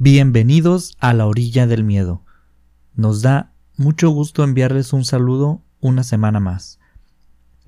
Bienvenidos a la orilla del miedo. Nos da mucho gusto enviarles un saludo una semana más.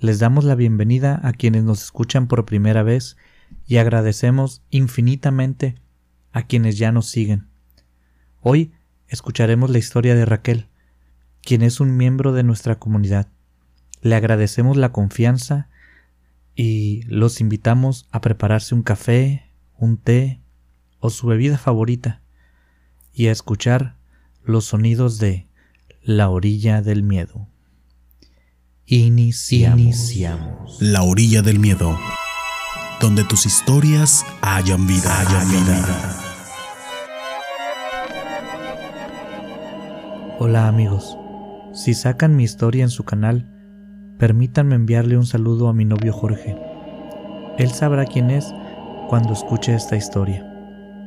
Les damos la bienvenida a quienes nos escuchan por primera vez y agradecemos infinitamente a quienes ya nos siguen. Hoy escucharemos la historia de Raquel, quien es un miembro de nuestra comunidad. Le agradecemos la confianza y los invitamos a prepararse un café, un té, o su bebida favorita y a escuchar los sonidos de La orilla del miedo. Iniciamos. La orilla del miedo, donde tus historias hayan vida. Hayan vida. Hola amigos, si sacan mi historia en su canal, permítanme enviarle un saludo a mi novio Jorge. Él sabrá quién es cuando escuche esta historia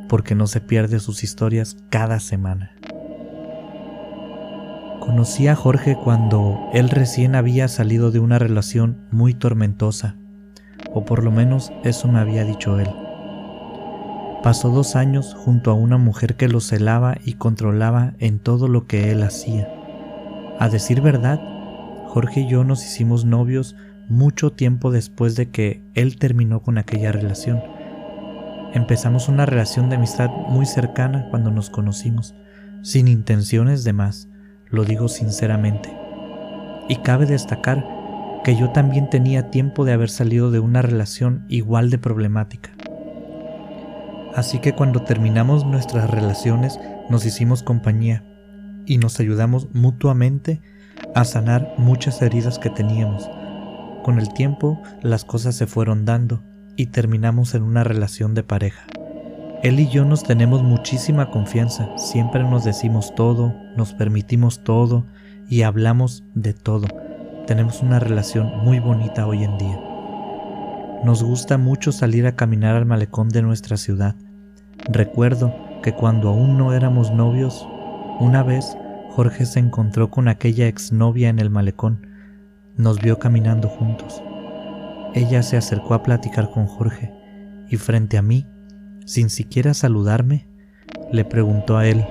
porque no se pierde sus historias cada semana. Conocí a Jorge cuando él recién había salido de una relación muy tormentosa, o por lo menos eso me había dicho él. Pasó dos años junto a una mujer que lo celaba y controlaba en todo lo que él hacía. A decir verdad, Jorge y yo nos hicimos novios mucho tiempo después de que él terminó con aquella relación Empezamos una relación de amistad muy cercana cuando nos conocimos, sin intenciones de más, lo digo sinceramente. Y cabe destacar que yo también tenía tiempo de haber salido de una relación igual de problemática. Así que cuando terminamos nuestras relaciones nos hicimos compañía y nos ayudamos mutuamente a sanar muchas heridas que teníamos. Con el tiempo las cosas se fueron dando y terminamos en una relación de pareja. Él y yo nos tenemos muchísima confianza, siempre nos decimos todo, nos permitimos todo y hablamos de todo. Tenemos una relación muy bonita hoy en día. Nos gusta mucho salir a caminar al malecón de nuestra ciudad. Recuerdo que cuando aún no éramos novios, una vez Jorge se encontró con aquella exnovia en el malecón. Nos vio caminando juntos. Ella se acercó a platicar con Jorge y frente a mí, sin siquiera saludarme, le preguntó a él,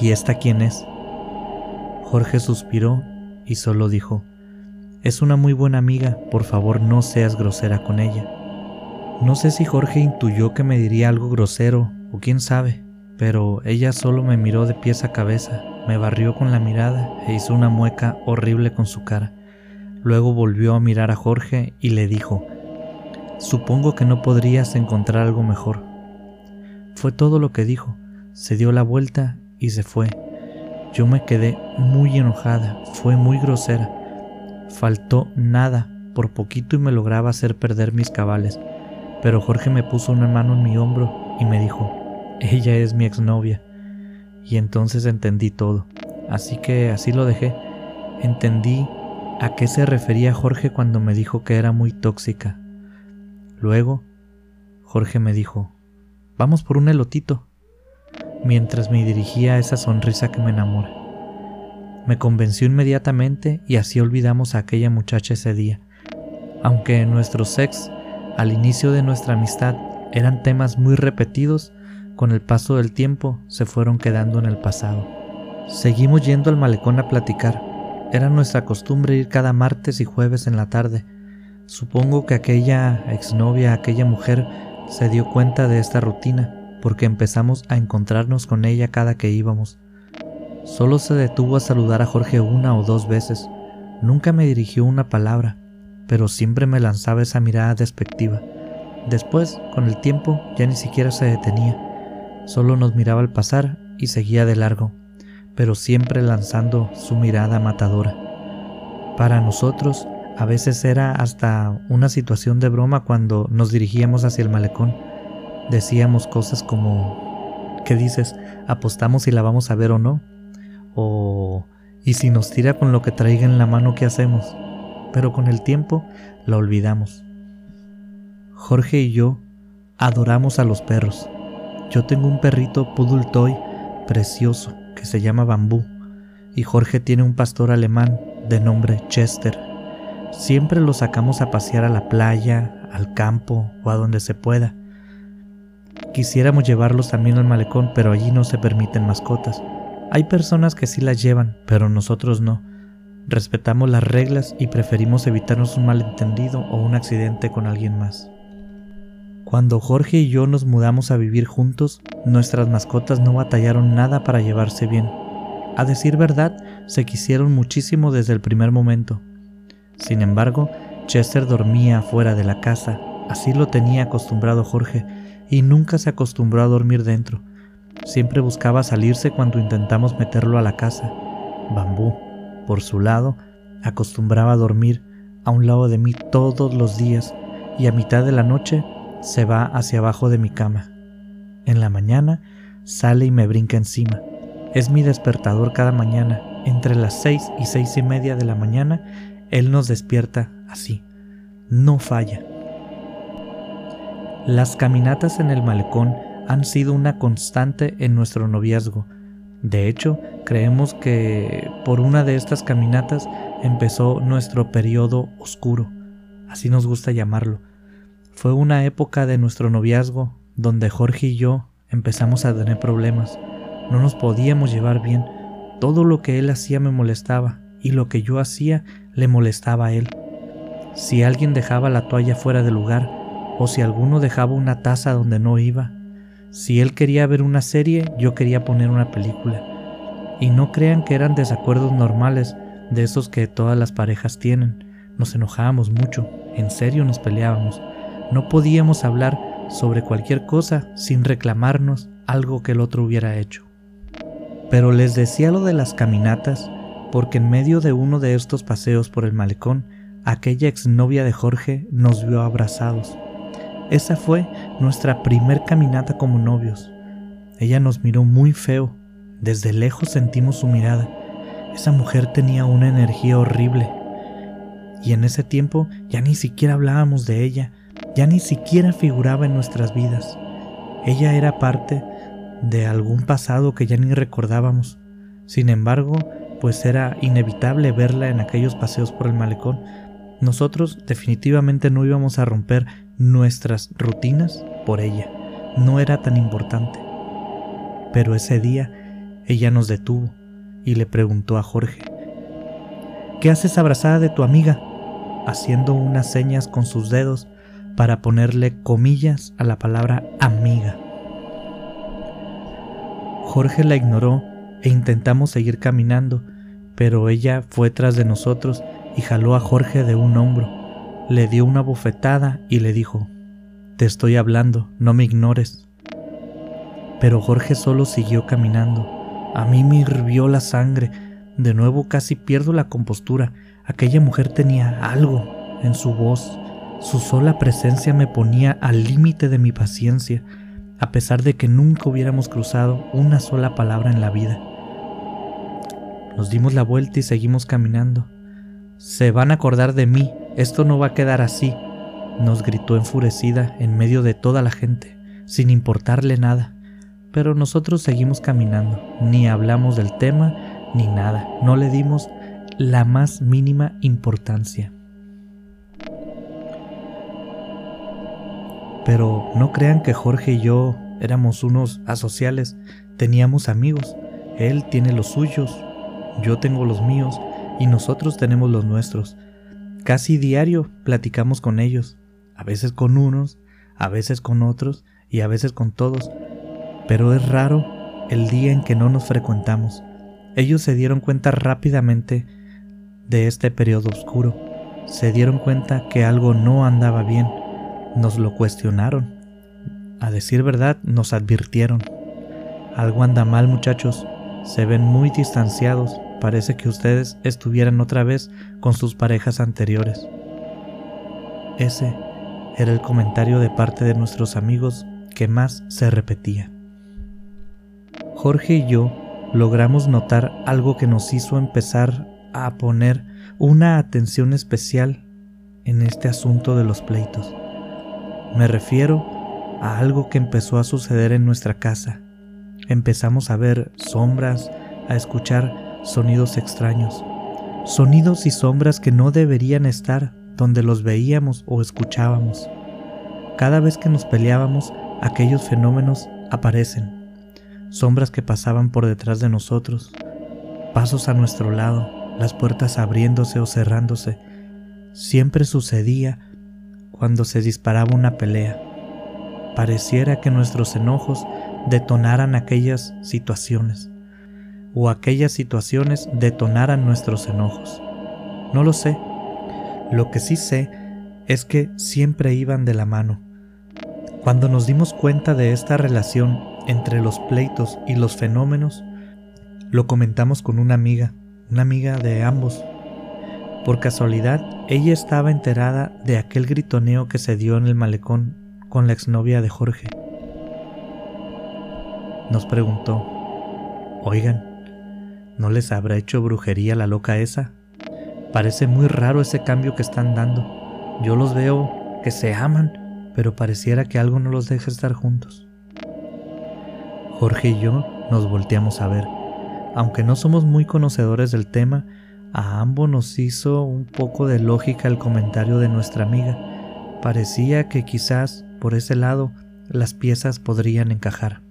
¿y esta quién es? Jorge suspiró y solo dijo, es una muy buena amiga, por favor no seas grosera con ella. No sé si Jorge intuyó que me diría algo grosero, o quién sabe, pero ella solo me miró de pies a cabeza, me barrió con la mirada e hizo una mueca horrible con su cara. Luego volvió a mirar a Jorge y le dijo, Supongo que no podrías encontrar algo mejor. Fue todo lo que dijo. Se dio la vuelta y se fue. Yo me quedé muy enojada, fue muy grosera. Faltó nada, por poquito y me lograba hacer perder mis cabales. Pero Jorge me puso una mano en mi hombro y me dijo, ella es mi exnovia. Y entonces entendí todo. Así que así lo dejé. Entendí a qué se refería Jorge cuando me dijo que era muy tóxica. Luego, Jorge me dijo, vamos por un elotito, mientras me dirigía a esa sonrisa que me enamora. Me convenció inmediatamente y así olvidamos a aquella muchacha ese día. Aunque nuestros sex, al inicio de nuestra amistad, eran temas muy repetidos, con el paso del tiempo se fueron quedando en el pasado. Seguimos yendo al malecón a platicar, era nuestra costumbre ir cada martes y jueves en la tarde. Supongo que aquella exnovia, aquella mujer, se dio cuenta de esta rutina, porque empezamos a encontrarnos con ella cada que íbamos. Solo se detuvo a saludar a Jorge una o dos veces. Nunca me dirigió una palabra, pero siempre me lanzaba esa mirada despectiva. Después, con el tiempo, ya ni siquiera se detenía. Solo nos miraba al pasar y seguía de largo pero siempre lanzando su mirada matadora. Para nosotros, a veces era hasta una situación de broma cuando nos dirigíamos hacia el malecón. Decíamos cosas como, ¿qué dices? ¿Apostamos si la vamos a ver o no? O, ¿y si nos tira con lo que traiga en la mano, qué hacemos? Pero con el tiempo la olvidamos. Jorge y yo adoramos a los perros. Yo tengo un perrito Poodle Toy precioso que se llama Bambú y Jorge tiene un pastor alemán de nombre Chester. Siempre lo sacamos a pasear a la playa, al campo o a donde se pueda. Quisiéramos llevarlos también al malecón, pero allí no se permiten mascotas. Hay personas que sí las llevan, pero nosotros no. Respetamos las reglas y preferimos evitarnos un malentendido o un accidente con alguien más. Cuando Jorge y yo nos mudamos a vivir juntos, nuestras mascotas no batallaron nada para llevarse bien. A decir verdad, se quisieron muchísimo desde el primer momento. Sin embargo, Chester dormía fuera de la casa, así lo tenía acostumbrado Jorge, y nunca se acostumbró a dormir dentro. Siempre buscaba salirse cuando intentamos meterlo a la casa. Bambú, por su lado, acostumbraba a dormir a un lado de mí todos los días y a mitad de la noche se va hacia abajo de mi cama. En la mañana sale y me brinca encima. Es mi despertador cada mañana. Entre las seis y seis y media de la mañana, él nos despierta así. No falla. Las caminatas en el malecón han sido una constante en nuestro noviazgo. De hecho, creemos que por una de estas caminatas empezó nuestro periodo oscuro, así nos gusta llamarlo. Fue una época de nuestro noviazgo donde Jorge y yo empezamos a tener problemas. No nos podíamos llevar bien. Todo lo que él hacía me molestaba y lo que yo hacía le molestaba a él. Si alguien dejaba la toalla fuera del lugar o si alguno dejaba una taza donde no iba, si él quería ver una serie, yo quería poner una película. Y no crean que eran desacuerdos normales de esos que todas las parejas tienen. Nos enojábamos mucho, en serio nos peleábamos. No podíamos hablar sobre cualquier cosa sin reclamarnos algo que el otro hubiera hecho. Pero les decía lo de las caminatas porque en medio de uno de estos paseos por el malecón, aquella exnovia de Jorge nos vio abrazados. Esa fue nuestra primer caminata como novios. Ella nos miró muy feo. Desde lejos sentimos su mirada. Esa mujer tenía una energía horrible. Y en ese tiempo ya ni siquiera hablábamos de ella, ya ni siquiera figuraba en nuestras vidas. Ella era parte de algún pasado que ya ni recordábamos. Sin embargo, pues era inevitable verla en aquellos paseos por el malecón. Nosotros definitivamente no íbamos a romper nuestras rutinas por ella. No era tan importante. Pero ese día ella nos detuvo y le preguntó a Jorge, ¿qué haces abrazada de tu amiga? haciendo unas señas con sus dedos para ponerle comillas a la palabra amiga. Jorge la ignoró e intentamos seguir caminando, pero ella fue tras de nosotros y jaló a Jorge de un hombro, le dio una bofetada y le dijo, Te estoy hablando, no me ignores. Pero Jorge solo siguió caminando. A mí me hirvió la sangre, de nuevo casi pierdo la compostura. Aquella mujer tenía algo en su voz, su sola presencia me ponía al límite de mi paciencia, a pesar de que nunca hubiéramos cruzado una sola palabra en la vida. Nos dimos la vuelta y seguimos caminando. Se van a acordar de mí, esto no va a quedar así, nos gritó enfurecida en medio de toda la gente, sin importarle nada. Pero nosotros seguimos caminando, ni hablamos del tema, ni nada, no le dimos la más mínima importancia. Pero no crean que Jorge y yo éramos unos asociales, teníamos amigos. Él tiene los suyos, yo tengo los míos y nosotros tenemos los nuestros. Casi diario platicamos con ellos, a veces con unos, a veces con otros y a veces con todos, pero es raro el día en que no nos frecuentamos. Ellos se dieron cuenta rápidamente de este periodo oscuro, se dieron cuenta que algo no andaba bien nos lo cuestionaron. A decir verdad, nos advirtieron. Algo anda mal muchachos, se ven muy distanciados, parece que ustedes estuvieran otra vez con sus parejas anteriores. Ese era el comentario de parte de nuestros amigos que más se repetía. Jorge y yo logramos notar algo que nos hizo empezar a poner una atención especial en este asunto de los pleitos. Me refiero a algo que empezó a suceder en nuestra casa. Empezamos a ver sombras, a escuchar sonidos extraños, sonidos y sombras que no deberían estar donde los veíamos o escuchábamos. Cada vez que nos peleábamos, aquellos fenómenos aparecen, sombras que pasaban por detrás de nosotros, pasos a nuestro lado, las puertas abriéndose o cerrándose. Siempre sucedía cuando se disparaba una pelea. Pareciera que nuestros enojos detonaran aquellas situaciones, o aquellas situaciones detonaran nuestros enojos. No lo sé. Lo que sí sé es que siempre iban de la mano. Cuando nos dimos cuenta de esta relación entre los pleitos y los fenómenos, lo comentamos con una amiga, una amiga de ambos. Por casualidad, ella estaba enterada de aquel gritoneo que se dio en el malecón con la exnovia de Jorge. Nos preguntó, oigan, ¿no les habrá hecho brujería la loca esa? Parece muy raro ese cambio que están dando. Yo los veo que se aman, pero pareciera que algo no los deja estar juntos. Jorge y yo nos volteamos a ver. Aunque no somos muy conocedores del tema, a ambos nos hizo un poco de lógica el comentario de nuestra amiga. Parecía que quizás por ese lado las piezas podrían encajar.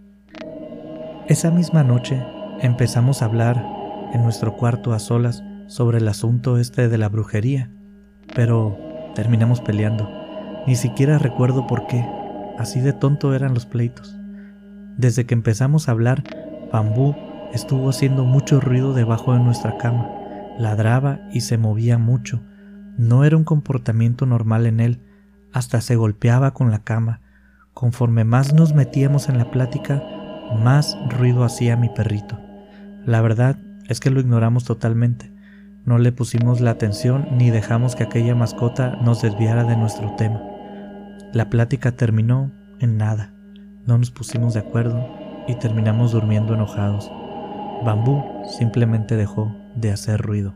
Esa misma noche empezamos a hablar en nuestro cuarto a solas sobre el asunto este de la brujería, pero terminamos peleando. Ni siquiera recuerdo por qué, así de tonto eran los pleitos. Desde que empezamos a hablar, Bambú estuvo haciendo mucho ruido debajo de nuestra cama, ladraba y se movía mucho. No era un comportamiento normal en él, hasta se golpeaba con la cama. Conforme más nos metíamos en la plática, más ruido hacía mi perrito. La verdad es que lo ignoramos totalmente. No le pusimos la atención ni dejamos que aquella mascota nos desviara de nuestro tema. La plática terminó en nada. No nos pusimos de acuerdo y terminamos durmiendo enojados. Bambú simplemente dejó de hacer ruido.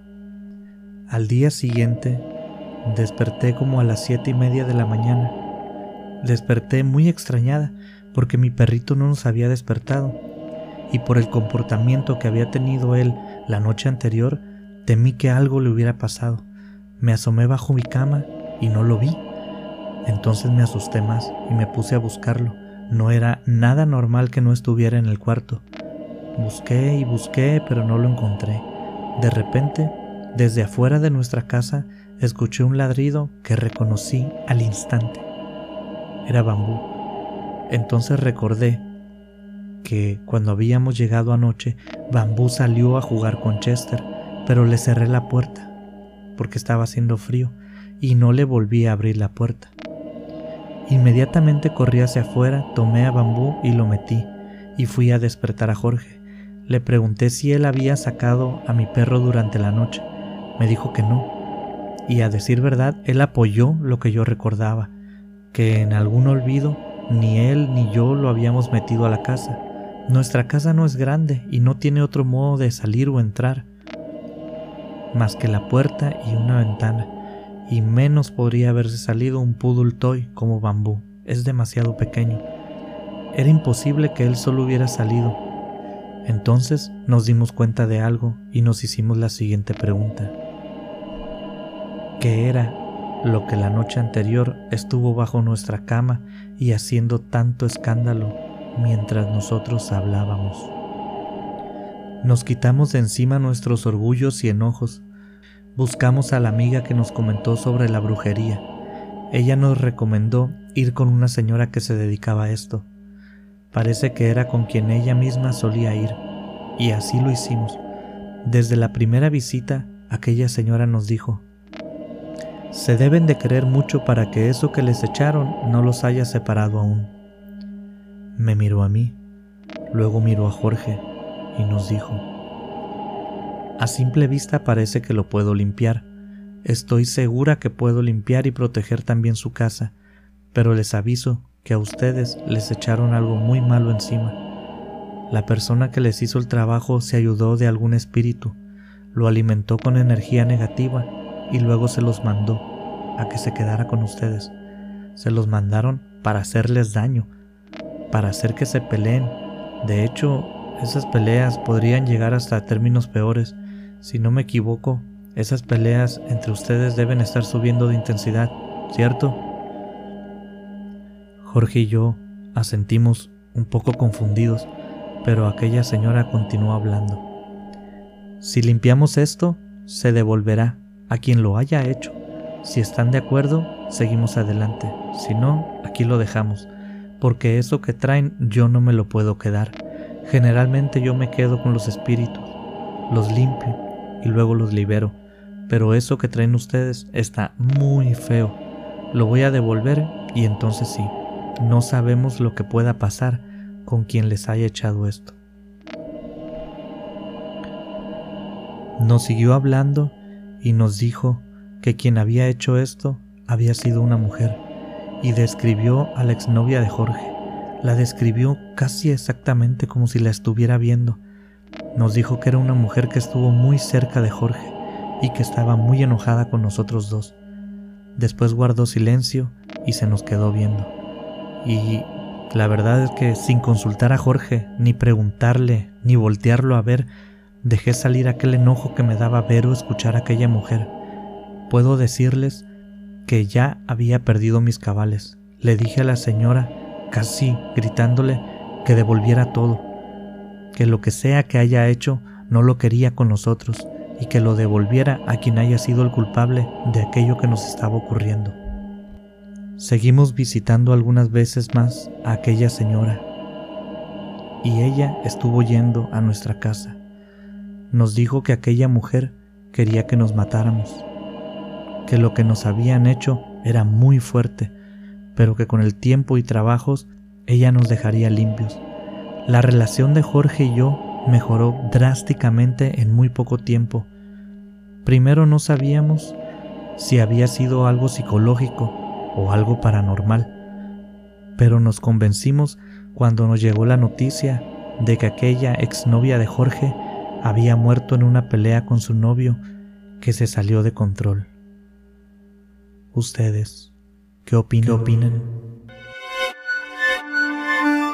Al día siguiente desperté como a las siete y media de la mañana. Desperté muy extrañada porque mi perrito no nos había despertado y por el comportamiento que había tenido él la noche anterior Temí que algo le hubiera pasado. Me asomé bajo mi cama y no lo vi. Entonces me asusté más y me puse a buscarlo. No era nada normal que no estuviera en el cuarto. Busqué y busqué, pero no lo encontré. De repente, desde afuera de nuestra casa, escuché un ladrido que reconocí al instante. Era bambú. Entonces recordé que cuando habíamos llegado anoche, Bambú salió a jugar con Chester pero le cerré la puerta porque estaba haciendo frío y no le volví a abrir la puerta. Inmediatamente corrí hacia afuera, tomé a bambú y lo metí, y fui a despertar a Jorge. Le pregunté si él había sacado a mi perro durante la noche. Me dijo que no. Y a decir verdad, él apoyó lo que yo recordaba, que en algún olvido ni él ni yo lo habíamos metido a la casa. Nuestra casa no es grande y no tiene otro modo de salir o entrar más que la puerta y una ventana, y menos podría haberse salido un poodle toy como bambú. Es demasiado pequeño. Era imposible que él solo hubiera salido. Entonces nos dimos cuenta de algo y nos hicimos la siguiente pregunta. ¿Qué era lo que la noche anterior estuvo bajo nuestra cama y haciendo tanto escándalo mientras nosotros hablábamos? Nos quitamos de encima nuestros orgullos y enojos. Buscamos a la amiga que nos comentó sobre la brujería. Ella nos recomendó ir con una señora que se dedicaba a esto. Parece que era con quien ella misma solía ir, y así lo hicimos. Desde la primera visita, aquella señora nos dijo, se deben de querer mucho para que eso que les echaron no los haya separado aún. Me miró a mí, luego miró a Jorge y nos dijo, a simple vista parece que lo puedo limpiar. Estoy segura que puedo limpiar y proteger también su casa, pero les aviso que a ustedes les echaron algo muy malo encima. La persona que les hizo el trabajo se ayudó de algún espíritu, lo alimentó con energía negativa y luego se los mandó a que se quedara con ustedes. Se los mandaron para hacerles daño, para hacer que se peleen. De hecho, esas peleas podrían llegar hasta términos peores. Si no me equivoco, esas peleas entre ustedes deben estar subiendo de intensidad, ¿cierto? Jorge y yo Asentimos un poco confundidos, pero aquella señora continuó hablando. Si limpiamos esto, se devolverá a quien lo haya hecho. Si están de acuerdo, seguimos adelante. Si no, aquí lo dejamos, porque eso que traen yo no me lo puedo quedar. Generalmente yo me quedo con los espíritus, los limpio y luego los libero, pero eso que traen ustedes está muy feo. Lo voy a devolver y entonces sí, no sabemos lo que pueda pasar con quien les haya echado esto. Nos siguió hablando y nos dijo que quien había hecho esto había sido una mujer y describió a la exnovia de Jorge. La describió casi exactamente como si la estuviera viendo. Nos dijo que era una mujer que estuvo muy cerca de Jorge y que estaba muy enojada con nosotros dos. Después guardó silencio y se nos quedó viendo. Y la verdad es que sin consultar a Jorge, ni preguntarle, ni voltearlo a ver, dejé salir aquel enojo que me daba ver o escuchar a aquella mujer. Puedo decirles que ya había perdido mis cabales. Le dije a la señora, casi gritándole, que devolviera todo, que lo que sea que haya hecho no lo quería con nosotros y que lo devolviera a quien haya sido el culpable de aquello que nos estaba ocurriendo. Seguimos visitando algunas veces más a aquella señora y ella estuvo yendo a nuestra casa. Nos dijo que aquella mujer quería que nos matáramos, que lo que nos habían hecho era muy fuerte, pero que con el tiempo y trabajos ella nos dejaría limpios. La relación de Jorge y yo mejoró drásticamente en muy poco tiempo. Primero no sabíamos si había sido algo psicológico o algo paranormal, pero nos convencimos cuando nos llegó la noticia de que aquella exnovia de Jorge había muerto en una pelea con su novio que se salió de control. ¿Ustedes qué opinan? ¿Qué opinan?